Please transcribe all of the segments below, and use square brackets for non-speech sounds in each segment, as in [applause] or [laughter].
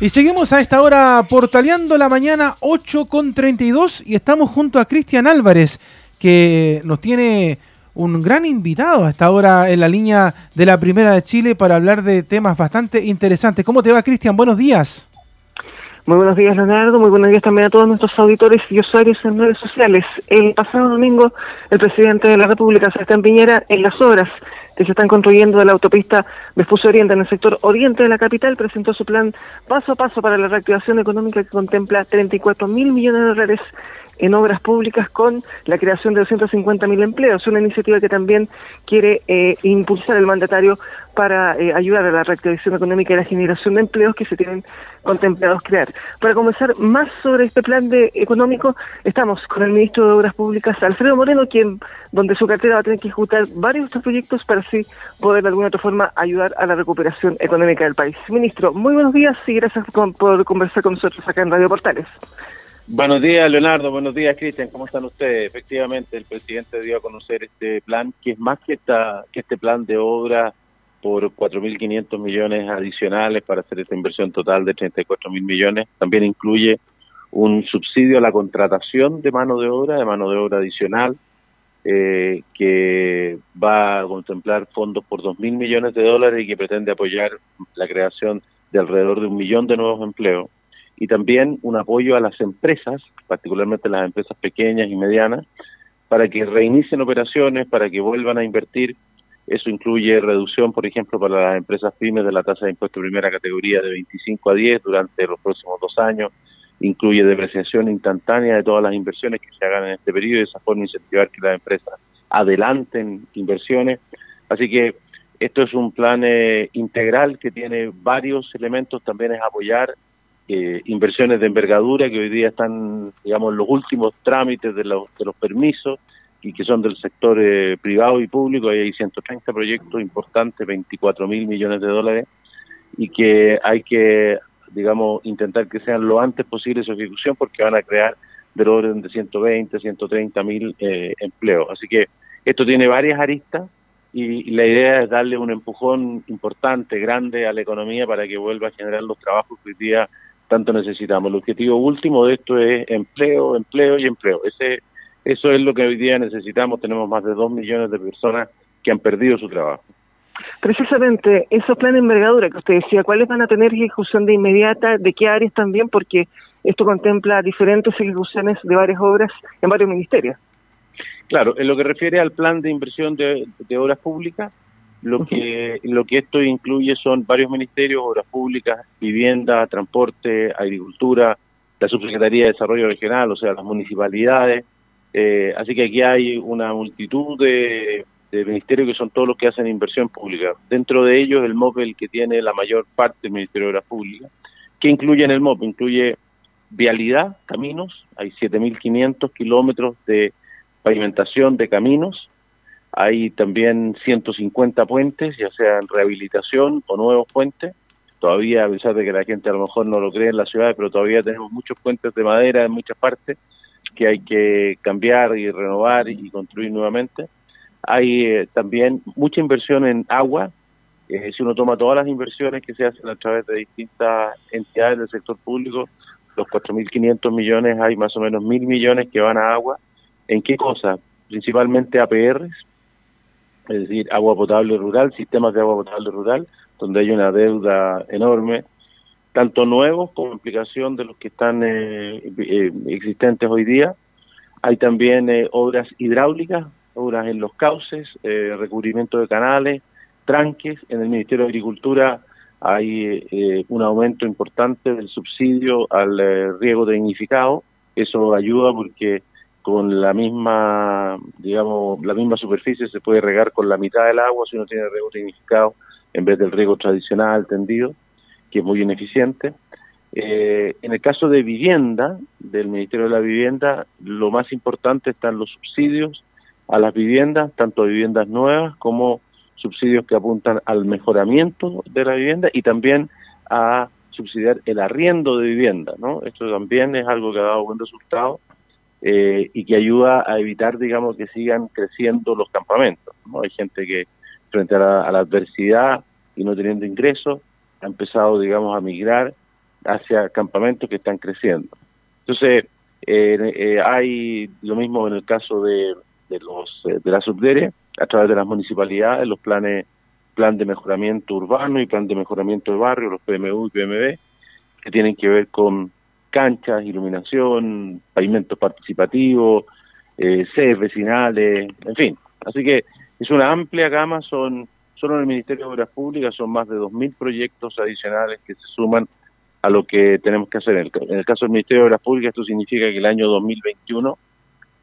Y seguimos a esta hora portaleando la mañana 8 con 32 y estamos junto a Cristian Álvarez que nos tiene un gran invitado a esta hora en la línea de la Primera de Chile para hablar de temas bastante interesantes. ¿Cómo te va Cristian? Buenos días. Muy buenos días, Leonardo. Muy buenos días también a todos nuestros auditores y usuarios en redes sociales. El pasado domingo, el presidente de la República, Sebastián Piñera, en las obras que se están construyendo de la autopista Vespucio Oriente en el sector oriente de la capital, presentó su plan paso a paso para la reactivación económica que contempla 34 mil millones de dólares en obras públicas con la creación de 250.000 empleos, una iniciativa que también quiere eh, impulsar el mandatario para eh, ayudar a la reactivación económica y la generación de empleos que se tienen contemplados crear. Para comenzar más sobre este plan de económico, estamos con el ministro de Obras Públicas, Alfredo Moreno, quien donde su cartera va a tener que ejecutar varios de estos proyectos para así poder de alguna otra forma ayudar a la recuperación económica del país. Ministro, muy buenos días y gracias por conversar con nosotros acá en Radio Portales. Buenos días, Leonardo. Buenos días, Cristian. ¿Cómo están ustedes? Efectivamente, el presidente dio a conocer este plan, que es más que, esta, que este plan de obra por 4.500 millones adicionales para hacer esta inversión total de 34.000 millones. También incluye un subsidio a la contratación de mano de obra, de mano de obra adicional, eh, que va a contemplar fondos por 2.000 millones de dólares y que pretende apoyar la creación de alrededor de un millón de nuevos empleos y también un apoyo a las empresas, particularmente las empresas pequeñas y medianas, para que reinicien operaciones, para que vuelvan a invertir. Eso incluye reducción, por ejemplo, para las empresas pymes de la tasa de impuesto de primera categoría de 25 a 10 durante los próximos dos años. Incluye depreciación instantánea de todas las inversiones que se hagan en este periodo y de esa forma incentivar que las empresas adelanten inversiones. Así que esto es un plan eh, integral que tiene varios elementos. También es apoyar eh, inversiones de envergadura que hoy día están, digamos, en los últimos trámites de los, de los permisos y que son del sector eh, privado y público. hay 130 proyectos importantes, 24 mil millones de dólares y que hay que, digamos, intentar que sean lo antes posible su ejecución porque van a crear del orden de 120, 130 mil eh, empleos. Así que esto tiene varias aristas y la idea es darle un empujón importante, grande a la economía para que vuelva a generar los trabajos que hoy día tanto necesitamos. El objetivo último de esto es empleo, empleo y empleo. Ese, eso es lo que hoy día necesitamos. Tenemos más de dos millones de personas que han perdido su trabajo. Precisamente, esos planes de envergadura que usted decía, ¿cuáles van a tener ejecución de inmediata? ¿De qué áreas también? Porque esto contempla diferentes ejecuciones de varias obras en varios ministerios. Claro, en lo que refiere al plan de inversión de obras públicas, lo que, lo que esto incluye son varios ministerios, obras públicas, vivienda, transporte, agricultura, la Subsecretaría de Desarrollo Regional, o sea, las municipalidades. Eh, así que aquí hay una multitud de, ministerios que son todos los que hacen inversión pública. Dentro de ellos, el MOP el que tiene la mayor parte del Ministerio de Obras Públicas. ¿Qué incluye en el MOP? Incluye vialidad, caminos, hay 7.500 kilómetros de pavimentación de caminos, hay también 150 puentes, ya sea en rehabilitación o nuevos puentes. Todavía, a pesar de que la gente a lo mejor no lo cree en la ciudad, pero todavía tenemos muchos puentes de madera en muchas partes que hay que cambiar y renovar y construir nuevamente. Hay eh, también mucha inversión en agua. Eh, si uno toma todas las inversiones que se hacen a través de distintas entidades del sector público, los 4.500 millones, hay más o menos 1.000 millones que van a agua. ¿En qué cosa? Principalmente APRs, es decir, agua potable rural, sistemas de agua potable rural, donde hay una deuda enorme, tanto nuevos como implicación de los que están eh, eh, existentes hoy día. Hay también eh, obras hidráulicas, obras en los cauces, recubrimiento de canales, tranques. En el Ministerio de Agricultura hay un aumento importante del subsidio al riego dignificado. Eso ayuda porque con la misma, digamos, la misma superficie se puede regar con la mitad del agua si uno tiene riego significado en vez del riego tradicional tendido, que es muy ineficiente. Eh, en el caso de vivienda, del Ministerio de la Vivienda, lo más importante están los subsidios a las viviendas, tanto viviendas nuevas como subsidios que apuntan al mejoramiento de la vivienda y también a subsidiar el arriendo de vivienda, ¿no? Esto también es algo que ha dado buen resultado eh, y que ayuda a evitar, digamos, que sigan creciendo los campamentos. ¿no? Hay gente que frente a la, adversidad y no teniendo ingresos ha empezado, digamos, a migrar hacia campamentos que están creciendo. Entonces, eh, hay lo mismo en el caso de, de los de la subdere, a través de las municipalidades, los planes plan de mejoramiento urbano y plan de mejoramiento de barrio, los PMU y PMB, que tienen que ver con canchas, iluminación, pavimentos participativos, eh, sedes vecinales, en fin. Así que es una amplia gama, son solo en el Ministerio de Obras Públicas son más de 2.000 proyectos adicionales que se suman a lo que tenemos que hacer. En el, caso del Ministerio de Obras Públicas, esto significa que el año 2021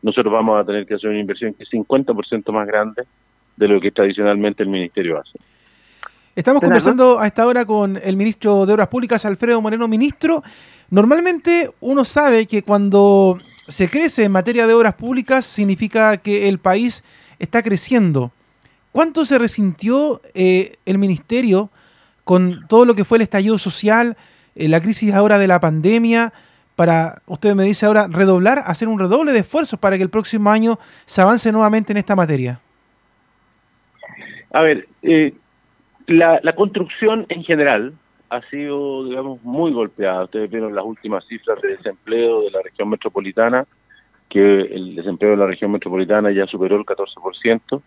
nosotros vamos a tener que hacer una inversión que es 50% más grande de lo que tradicionalmente el Ministerio hace. Estamos conversando a esta hora con el ministro de Obras Públicas, Alfredo Moreno. Ministro, normalmente uno sabe que cuando se crece en materia de obras públicas significa que el país está creciendo. ¿Cuánto se resintió eh, el ministerio con todo lo que fue el estallido social, eh, la crisis ahora de la pandemia, para, usted me dice ahora, redoblar, hacer un redoble de esfuerzos para que el próximo año se avance nuevamente en esta materia? A ver, eh, la, la construcción en general ha sido, digamos, muy golpeada. Ustedes vieron las últimas cifras de desempleo de la región metropolitana, que el desempleo de la región metropolitana ya superó el 14%.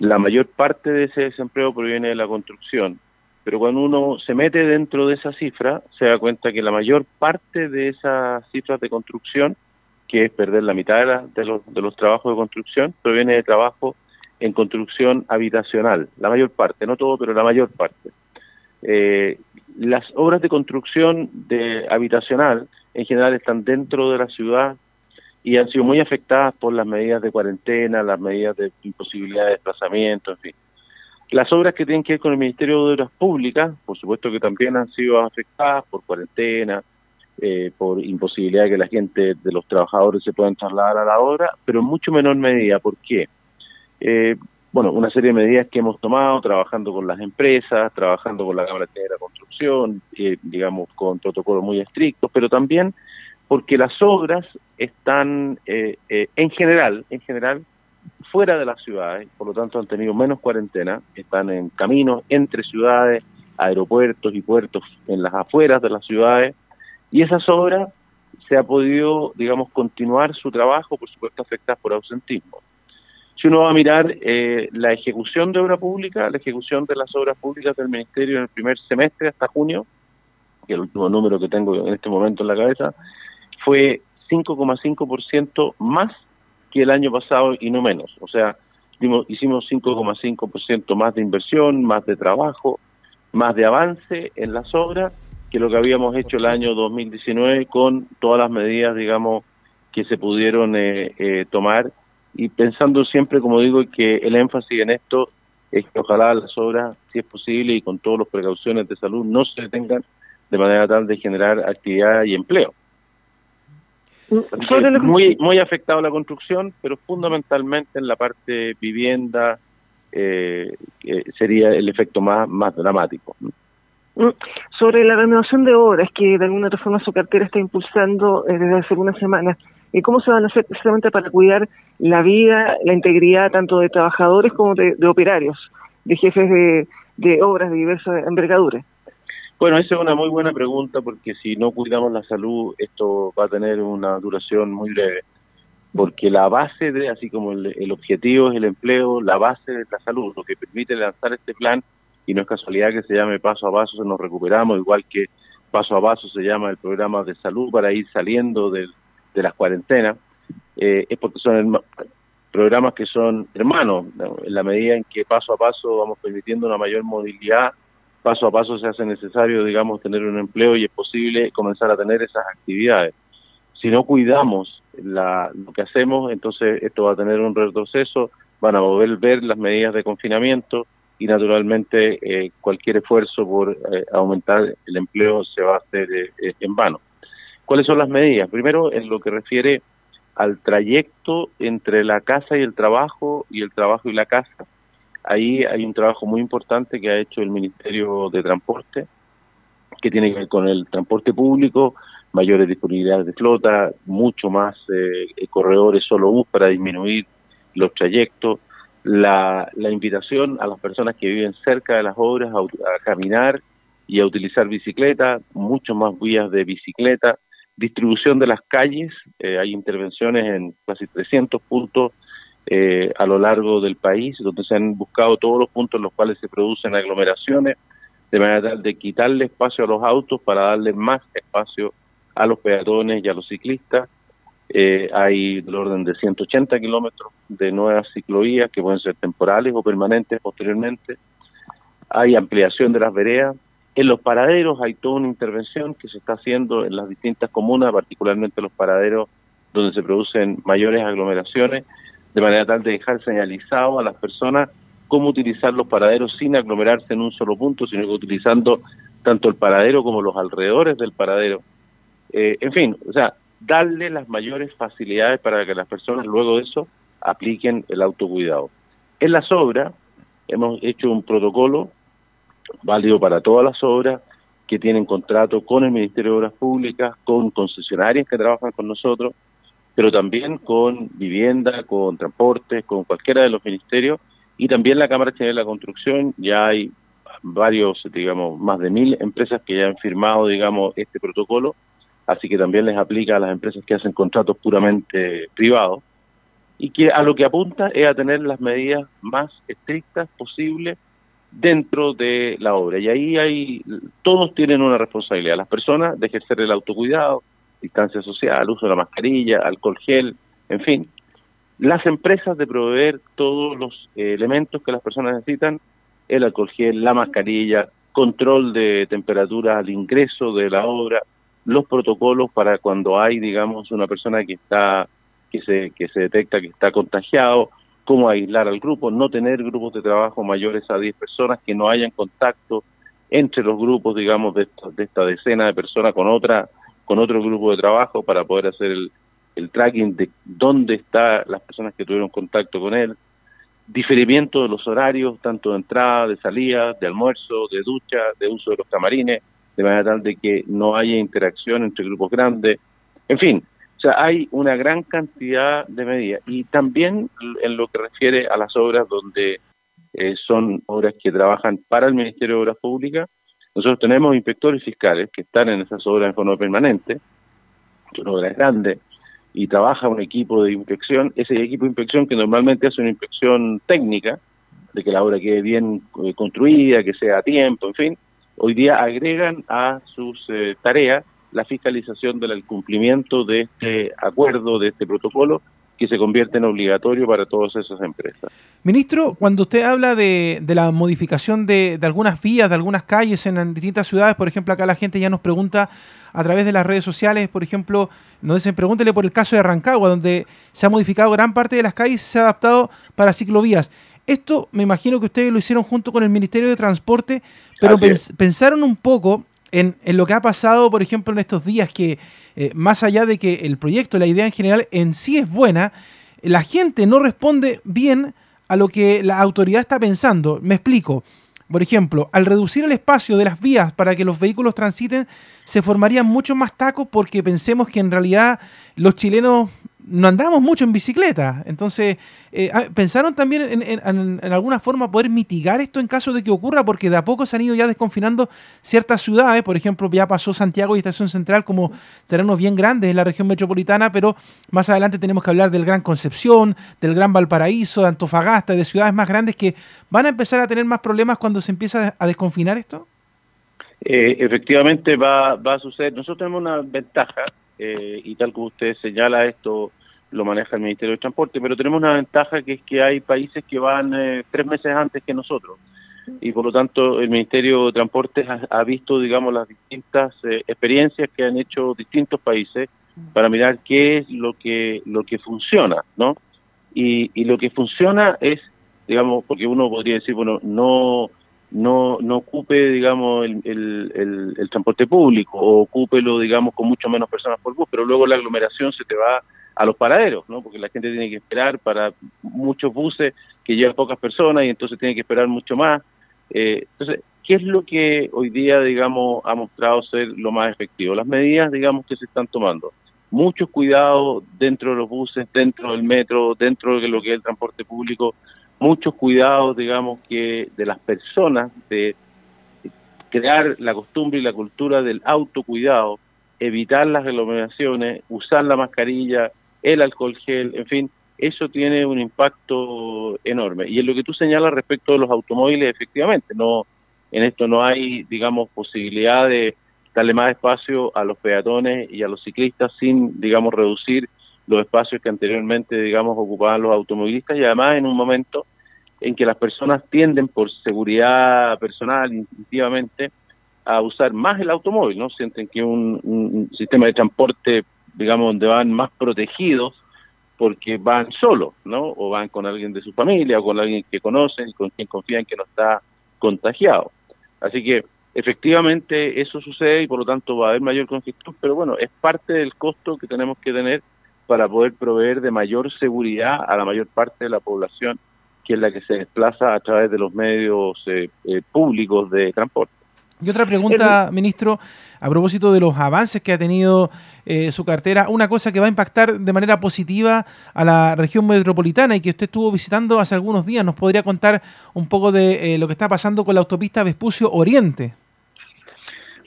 La mayor parte de ese desempleo proviene de la construcción, pero cuando uno se mete dentro de esa cifra, se da cuenta que la mayor parte de esas cifras de construcción, que es perder la mitad de, los, de los trabajos de construcción, proviene de trabajo en construcción habitacional, la mayor parte, no todo, pero la mayor parte. Eh, las obras de construcción de habitacional en general están dentro de la ciudad y han sido muy afectadas por las medidas de cuarentena, las medidas de imposibilidad de desplazamiento, en fin. Las obras que tienen que ver con el Ministerio de Obras Públicas, por supuesto que también han sido afectadas por cuarentena, eh, por imposibilidad de que la gente, de los trabajadores se puedan trasladar a la obra, pero en mucho menor medida. ¿Por qué? Eh, bueno, una serie de medidas que hemos tomado, trabajando con las empresas, trabajando con la Cámara de la Construcción, eh, digamos, con protocolos muy estrictos, pero también porque las obras están, eh, eh, en general, en general, fuera de las ciudades, por lo tanto han tenido menos cuarentena, están en caminos entre ciudades, aeropuertos y puertos en las afueras de las ciudades, y esas obras se ha podido, digamos, continuar su trabajo, por supuesto, afectadas por ausentismo. Si uno va a mirar eh, la ejecución de obra pública, la ejecución de las obras públicas del Ministerio en el primer semestre hasta junio, que es el último número que tengo en este momento en la cabeza, fue 5,5% más que el año pasado y no menos. O sea, hicimos 5,5% más de inversión, más de trabajo, más de avance en las obras que lo que habíamos hecho el año 2019 con todas las medidas, digamos, que se pudieron eh, eh, tomar y pensando siempre, como digo, que el énfasis en esto es que ojalá las obras, si es posible y con todas las precauciones de salud, no se detengan de manera tal de generar actividad y empleo. Mm, muy muy afectado la construcción, pero fundamentalmente en la parte vivienda eh, sería el efecto más más dramático. Mm, sobre la renovación de obras que de alguna otra forma su cartera está impulsando eh, desde hace unas semanas, ¿y cómo se van a hacer precisamente para cuidar la vida, la integridad tanto de trabajadores como de, operarios, de jefes de, obras de diversa envergadura? Bueno, esa es una muy buena pregunta porque si no cuidamos la salud, esto va a tener una duración muy breve. Porque la base de, así como el, el objetivo es el empleo, la base de la salud, lo que permite lanzar este plan, y no es casualidad que se llame paso a paso, se nos recuperamos, igual que paso a paso se llama el programa de salud para ir saliendo de, de las cuarentenas, eh, es porque son programas que son hermanos, en la medida en que paso a paso vamos permitiendo una mayor movilidad, paso a paso se hace necesario, digamos, tener un empleo y es posible comenzar a tener esas actividades. Si no cuidamos la, lo que hacemos, entonces esto va a tener un retroceso, van a volver ver las medidas de confinamiento y naturalmente eh, cualquier esfuerzo por eh, aumentar el empleo se va a hacer en vano. ¿Cuáles son las medidas? Primero, en lo que refiere al trayecto entre la casa y el trabajo y el trabajo y la casa. Ahí hay un trabajo muy importante que ha hecho el Ministerio de Transporte, que tiene que ver con el transporte público, mayores disponibilidades de flota, mucho más eh, corredores solo bus para disminuir los trayectos, la, la invitación a las personas que viven cerca de las obras a, caminar y a utilizar bicicleta, mucho más vías de bicicleta, distribución de las calles, eh, hay intervenciones en casi 300 puntos eh, a lo largo del país, donde se han buscado todos los puntos en los cuales se producen aglomeraciones, de manera tal de quitarle espacio a los autos para darle más espacio a los peatones y a los ciclistas. Eh, hay del orden de 180 kilómetros de nuevas ciclovías que pueden ser temporales o permanentes posteriormente. Hay ampliación de las veredas, en los paraderos hay toda una intervención que se está haciendo en las distintas comunas, particularmente los paraderos donde se producen mayores aglomeraciones, de manera tal de dejar señalizado a las personas cómo utilizar los paraderos sin aglomerarse en un solo punto, sino que utilizando tanto el paradero como los alrededores del paradero. Eh, en fin, o sea, darle las mayores facilidades para que las personas luego de eso apliquen el autocuidado. En las obras hemos hecho un protocolo válido para todas las obras que tienen contrato con el Ministerio de Obras Públicas, con concesionarias que trabajan con nosotros, pero también con vivienda, con transportes, con cualquiera de los ministerios y también la Cámara General de la Construcción. Ya hay varios, digamos, más de mil empresas que ya han firmado, digamos, este protocolo, así que también les aplica a las empresas que hacen contratos puramente privados y que a lo que apunta es a tener las medidas más estrictas posibles dentro de la obra. Y ahí hay, todos tienen una responsabilidad, las personas de ejercer el autocuidado, distancia social, uso de la mascarilla, alcohol gel, en fin. Las empresas de proveer todos los eh, elementos que las personas necesitan, el alcohol gel, la mascarilla, control de temperatura al ingreso de la obra, los protocolos para cuando hay, digamos, una persona que está que se que se detecta que está contagiado, cómo aislar al grupo, no tener grupos de trabajo mayores a 10 personas, que no hayan contacto entre los grupos, digamos, de, de esta decena de personas con otra con otro grupo de trabajo para poder hacer el, el tracking de dónde están las personas que tuvieron contacto con él, diferimiento de los horarios, tanto de entrada, de salida, de almuerzo, de ducha, de uso de los camarines, de manera tal de que no haya interacción entre grupos grandes, en fin, hay una gran cantidad de medidas. Y también en lo que refiere a las obras donde eh, son obras que trabajan para el Ministerio de Obras Públicas, nosotros tenemos inspectores fiscales que están en esas obras en forma permanente, son obras grandes, y trabaja un equipo de inspección, ese equipo de inspección que normalmente hace una inspección técnica, de que la obra quede bien eh, construida, que sea a tiempo, en fin, hoy día agregan a sus eh, tareas la fiscalización del cumplimiento de este acuerdo, de este protocolo, que se convierte en obligatorio para todas esas empresas. Ministro, cuando usted habla de, la modificación de, algunas vías, de algunas calles en, distintas ciudades, por ejemplo, acá la gente ya nos pregunta a través de las redes sociales, por ejemplo, nos dicen, pregúntele por el caso de Rancagua, donde se ha modificado gran parte de las calles y se ha adaptado para ciclovías. Esto me imagino que ustedes lo hicieron junto con el Ministerio de Transporte, pero pensaron un poco en, lo que ha pasado, por ejemplo, en estos días, que eh, más allá de que el proyecto, la idea en general en sí es buena, la gente no responde bien a lo que la autoridad está pensando. Me explico. Por ejemplo, al reducir el espacio de las vías para que los vehículos transiten, se formarían muchos más tacos porque pensemos que en realidad los chilenos no andamos mucho en bicicleta. Entonces, eh, ah, ¿pensaron también en, alguna forma poder mitigar esto en caso de que ocurra? Porque de a poco se han ido ya desconfinando ciertas ciudades. Por ejemplo, ya pasó Santiago y Estación Central como terrenos bien grandes en la región metropolitana, pero más adelante tenemos que hablar del Gran Concepción, del Gran Valparaíso, de Antofagasta, de ciudades más grandes que van a empezar a tener más problemas cuando se empieza a desconfinar esto. Eh, efectivamente va, va a suceder. Nosotros tenemos una ventaja eh, y tal como usted señala, esto lo maneja el Ministerio de Transporte, pero tenemos una ventaja que es que hay países que van eh, tres meses antes que nosotros y por lo tanto el Ministerio de Transporte ha, visto, digamos, las distintas eh, experiencias que han hecho distintos países para mirar qué es lo que lo que funciona, ¿no? Y, y lo que funciona es, digamos, porque uno podría decir, bueno, no no, no ocupe, digamos, el, el, el, transporte público o ocúpelo, digamos, con mucho menos personas por bus, pero luego la aglomeración se te va a los paraderos, ¿no? Porque la gente tiene que esperar para muchos buses que llevan pocas personas y entonces tiene que esperar mucho más. Eh, entonces, ¿qué es lo que hoy día, digamos, ha mostrado ser lo más efectivo? Las medidas, digamos, que se están tomando. Muchos cuidados dentro de los buses, dentro del metro, dentro de lo que es el transporte público, muchos cuidados, digamos, que de las personas, de crear la costumbre y la cultura del autocuidado, evitar las aglomeraciones, usar la mascarilla, el alcohol gel, en fin, eso tiene un impacto enorme. Y en lo que tú señalas respecto de los automóviles, efectivamente, no en esto no hay, digamos, posibilidad de darle más espacio a los peatones y a los ciclistas sin, digamos, reducir los espacios que anteriormente, digamos, ocupaban los automovilistas y además en un momento en que las personas tienden por seguridad personal, instintivamente, a usar más el automóvil, ¿no? Sienten que un, un sistema de transporte, digamos, donde van más protegidos porque van solos, ¿no? O van con alguien de su familia o con alguien que conocen con quien confían que no está contagiado. Así que efectivamente eso sucede y por lo tanto va a haber mayor congestión, pero bueno, es parte del costo que tenemos que tener para poder proveer de mayor seguridad a la mayor parte de la población que es la que se desplaza a través de los medios eh, eh, públicos de transporte. Y otra pregunta, ministro, a propósito de los avances que ha tenido eh, su cartera, una cosa que va a impactar de manera positiva a la región metropolitana y que usted estuvo visitando hace algunos días, ¿nos podría contar un poco de lo que está pasando con la autopista Vespucio Oriente?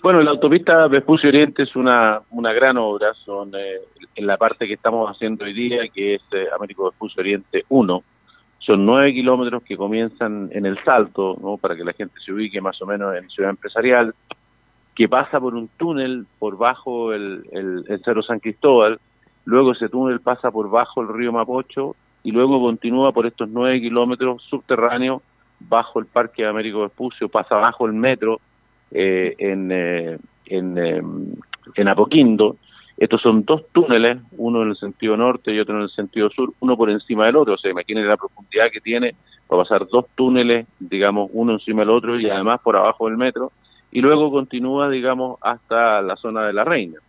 Bueno, la autopista Vespucio Oriente es una, una gran obra, son en la parte que estamos haciendo hoy día, que es Américo Vespucio Oriente 1, son nueve kilómetros que comienzan en el Salto, ¿no? para que la gente se ubique más o menos en Ciudad Empresarial, que pasa por un túnel por bajo el, el, Cerro San Cristóbal, luego ese túnel pasa por bajo el río Mapocho y luego continúa por estos nueve kilómetros subterráneos bajo el Parque Américo Vespucio, pasa bajo el metro eh, en, eh, en, eh, en Apoquindo, estos son dos túneles, uno en el sentido norte y otro en el sentido sur, uno por encima del otro. O sea, imaginen la profundidad que tiene para pasar dos túneles, digamos, uno encima del otro y además por abajo del metro. Y luego continúa, digamos, hasta la zona de la Reina.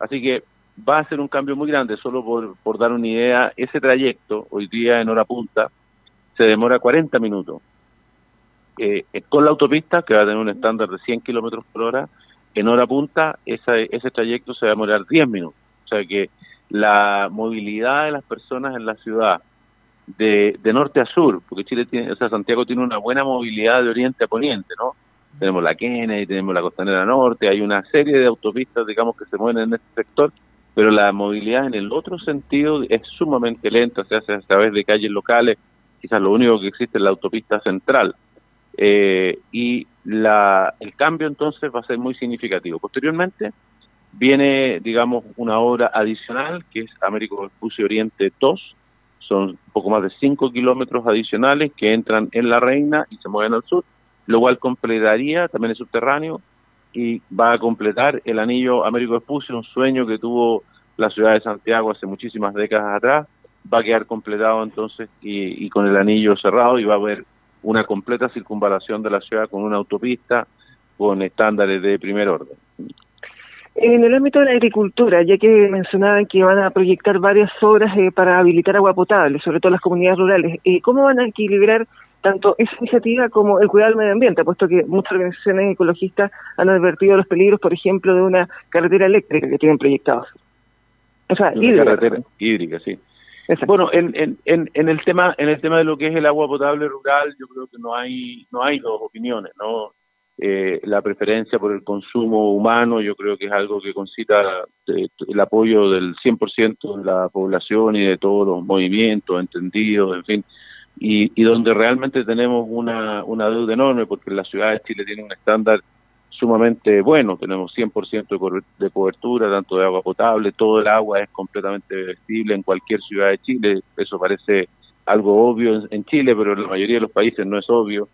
Así que va a ser un cambio muy grande. Solo por, por dar una idea, ese trayecto, hoy día en hora punta, se demora 40 minutos. Eh, con la autopista, que va a tener un estándar de 100 kilómetros por hora, en hora punta ese trayecto se va a demorar 10 minutos. O sea que la movilidad de las personas en la ciudad de, de norte a sur, porque Chile tiene, o sea, Santiago tiene una buena movilidad de oriente a poniente, ¿no? Tenemos la Kennedy, tenemos la Costanera Norte, hay una serie de autopistas, digamos, que se mueven en este sector, pero la movilidad en el otro sentido es sumamente lenta, se hace a través de calles locales, quizás lo único que existe es la autopista central. Eh, y la, el cambio entonces va a ser muy significativo. Posteriormente viene, digamos, una obra adicional que es Américo Vespucio Oriente 2, son poco más de 5 kilómetros adicionales que entran en La Reina y se mueven al sur, lo cual completaría, también es subterráneo, y va a completar el anillo Américo Vespucio, un sueño que tuvo la ciudad de Santiago hace muchísimas décadas atrás, va a quedar completado entonces y, y con el anillo cerrado y va a haber una completa circunvalación de la ciudad con una autopista con estándares de primer orden. En el ámbito de la agricultura, ya que mencionaban que van a proyectar varias obras eh, para habilitar agua potable, sobre todo las comunidades rurales, eh, ¿cómo van a equilibrar tanto esa iniciativa como el cuidado del medio ambiente, puesto que muchas organizaciones ecologistas han advertido los peligros, por ejemplo, de una carretera eléctrica que tienen proyectados? O sea, hídrica. Carretera hídrica, sí. Bueno, en, en, en, el tema en el tema de lo que es el agua potable rural, yo creo que no hay no hay dos opiniones, no. Eh, la preferencia por el consumo humano, yo creo que es algo que concita eh, el apoyo del 100% de la población y de todos los movimientos, entendidos, en fin, y, y donde realmente tenemos una, una deuda enorme, porque la ciudad de Chile tiene un estándar sumamente bueno, tenemos 100% de cobertura, tanto de agua potable, todo el agua es completamente vestible en cualquier ciudad de Chile, eso parece algo obvio en, Chile, pero en la mayoría de los países no es obvio.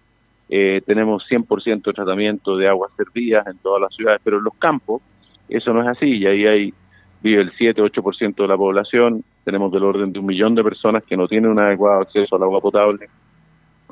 Eh, tenemos 100% de tratamiento de aguas servidas en todas las ciudades, pero en los campos eso no es así, y ahí hay, vive el 7-8% de la población, tenemos del orden de un millón de personas que no tienen un adecuado acceso al agua potable,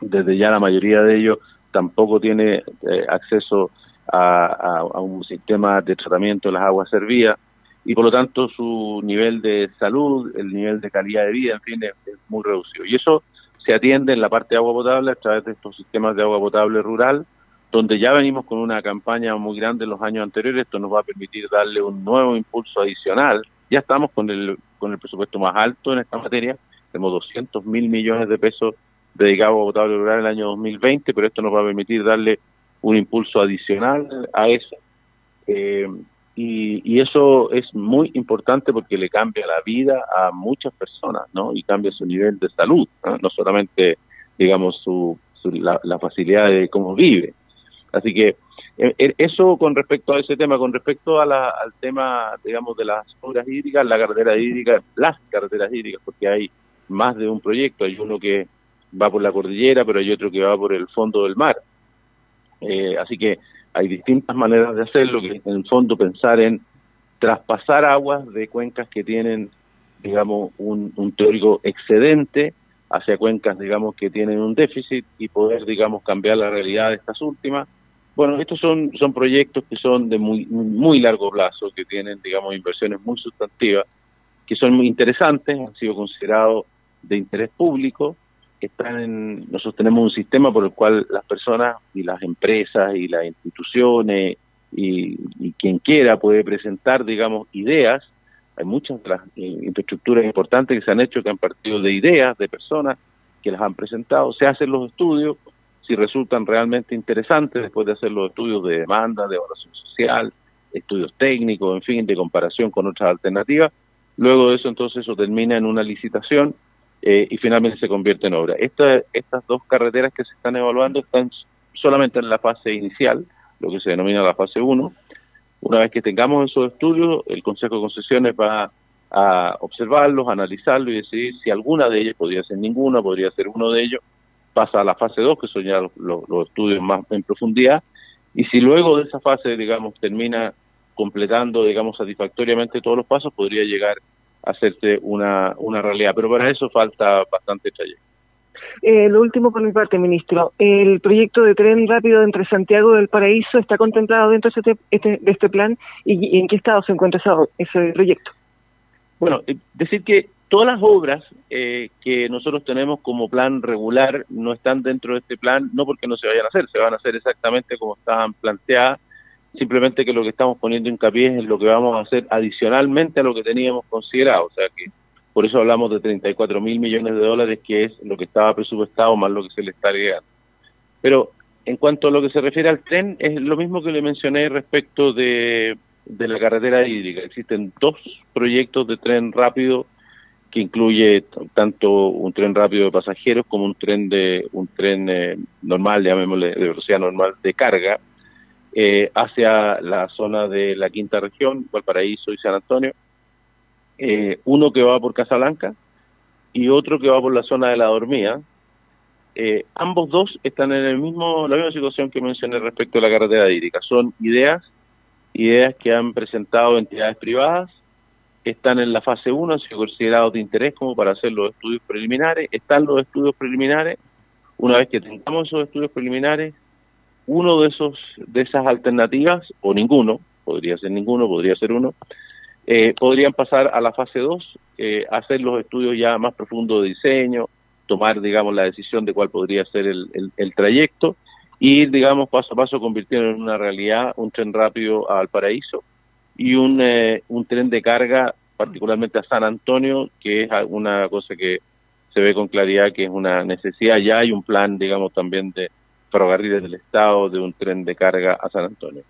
desde ya la mayoría de ellos tampoco tiene eh, acceso a, un sistema de tratamiento de las aguas servidas y por lo tanto su nivel de salud, el nivel de calidad de vida, en fin, es, muy reducido. Y eso se atiende en la parte de agua potable a través de estos sistemas de agua potable rural, donde ya venimos con una campaña muy grande en los años anteriores, esto nos va a permitir darle un nuevo impulso adicional. Ya estamos con el, con el presupuesto más alto en esta materia, tenemos 200 mil millones de pesos dedicados a agua potable rural en el año 2020, pero esto nos va a permitir darle un impulso adicional a eso. Eh, y, eso es muy importante porque le cambia la vida a muchas personas, ¿no? Y cambia su nivel de salud, no, solamente, digamos, su, la, facilidad de cómo vive. Así que eh, eh, eso con respecto a ese tema, con respecto a la, al tema, digamos, de las obras hídricas, la carretera hídrica, las carreteras hídricas, porque hay más de un proyecto, hay uno que va por la cordillera, pero hay otro que va por el fondo del mar. Eh, así que hay distintas maneras de hacerlo, que en el fondo pensar en traspasar aguas de cuencas que tienen, digamos, un, teórico excedente hacia cuencas, digamos, que tienen un déficit y poder, digamos, cambiar la realidad de estas últimas. Bueno, estos son, son proyectos que son de muy, muy largo plazo, que tienen, digamos, inversiones muy sustantivas, que son muy interesantes, han sido considerados de interés público, están en, nosotros tenemos un sistema por el cual las personas y las empresas y las instituciones y, quien quiera puede presentar, digamos, ideas. Hay muchas de eh, infraestructuras importantes que se han hecho que han partido de ideas de personas que las han presentado. Se hacen los estudios, si resultan realmente interesantes, después de hacer los estudios de demanda, de evaluación social, estudios técnicos, en fin, de comparación con otras alternativas. Luego de eso, entonces, eso termina en una licitación eh, y finalmente se convierte en obra. estas dos carreteras que se están evaluando están solamente en la fase inicial, lo que se denomina la fase 1. Una vez que tengamos esos estudios, el Consejo de Concesiones va a observarlos, analizarlos y decidir si alguna de ellas, podría ser ninguna, podría ser uno de ellos, pasa a la fase 2, que son ya los, estudios más en profundidad, y si luego de esa fase, digamos, termina completando, digamos, satisfactoriamente todos los pasos, podría llegar hacerse una, una realidad. Pero para eso falta bastante trayecto. Eh, lo último por mi parte, ministro. El proyecto de tren rápido entre Santiago del Paraíso está contemplado dentro de este, este de este plan y, en qué estado se encuentra ese proyecto. Bueno, eh, decir que todas las obras eh, que nosotros tenemos como plan regular no están dentro de este plan, no porque no se vayan a hacer, se van a hacer exactamente como estaban planteadas simplemente que lo que estamos poniendo hincapié es lo que vamos a hacer adicionalmente a lo que teníamos considerado, o sea que por eso hablamos de 34 mil millones de dólares, que es lo que estaba presupuestado más lo que se le está agregando. Pero en cuanto a lo que se refiere al tren, es lo mismo que le mencioné respecto de, de la carretera hídrica. Existen dos proyectos de tren rápido que incluye tanto un tren rápido de pasajeros como un tren de un tren eh, normal, llamémosle de velocidad normal de carga, eh, hacia la zona de la quinta región, Valparaíso y San Antonio, eh, uno que va por Casablanca y otro que va por la zona de la Dormía. Eh, ambos dos están en el mismo, la misma situación que mencioné respecto a la carretera hídrica. Son ideas, ideas que han presentado entidades privadas, están en la fase 1, han sido considerados de interés como para hacer los estudios preliminares, están los estudios preliminares, una vez que tengamos esos estudios preliminares, uno de esos de esas alternativas o ninguno podría ser ninguno podría ser uno eh, podrían pasar a la fase 2 eh, hacer los estudios ya más profundos de diseño tomar digamos la decisión de cuál podría ser el, el, trayecto y digamos paso a paso convirtiendo en una realidad un tren rápido al paraíso y un, eh, un tren de carga particularmente a San Antonio que es una cosa que se ve con claridad que es una necesidad. Ya hay un plan digamos también de ferrocarriles del Estado de un tren de carga a San Antonio.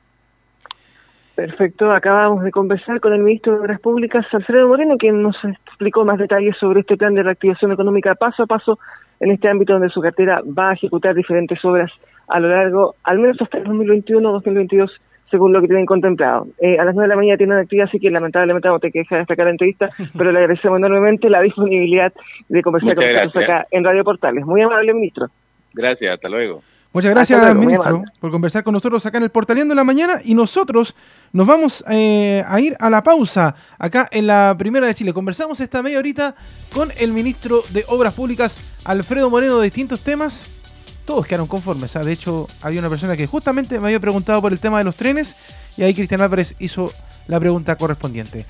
Perfecto, acabamos de conversar con el ministro de Obras Públicas, Alfredo Moreno, quien nos explicó más detalles sobre este plan de reactivación económica paso a paso en este ámbito donde su cartera va a ejecutar diferentes obras a lo largo, al menos hasta el 2021-2022, según lo que tienen contemplado. Eh, a las 9 de la mañana tiene una actividad, así que lamentablemente vamos a tener que dejar destacar la entrevista, [laughs] pero le agradecemos enormemente la disponibilidad de conversar con nosotros acá en Radio Portales. Muy amable, ministro. Gracias, hasta luego. Muchas gracias, ministro, por conversar con nosotros acá en el Portaleando de la Mañana y nosotros nos vamos eh, a ir a la pausa acá en la Primera de Chile. Conversamos esta media horita con el ministro de Obras Públicas, Alfredo Moreno, de distintos temas. Todos quedaron conformes. ¿ah? De hecho, había una persona que justamente me había preguntado por el tema de los trenes y ahí Cristian Álvarez hizo la pregunta correspondiente.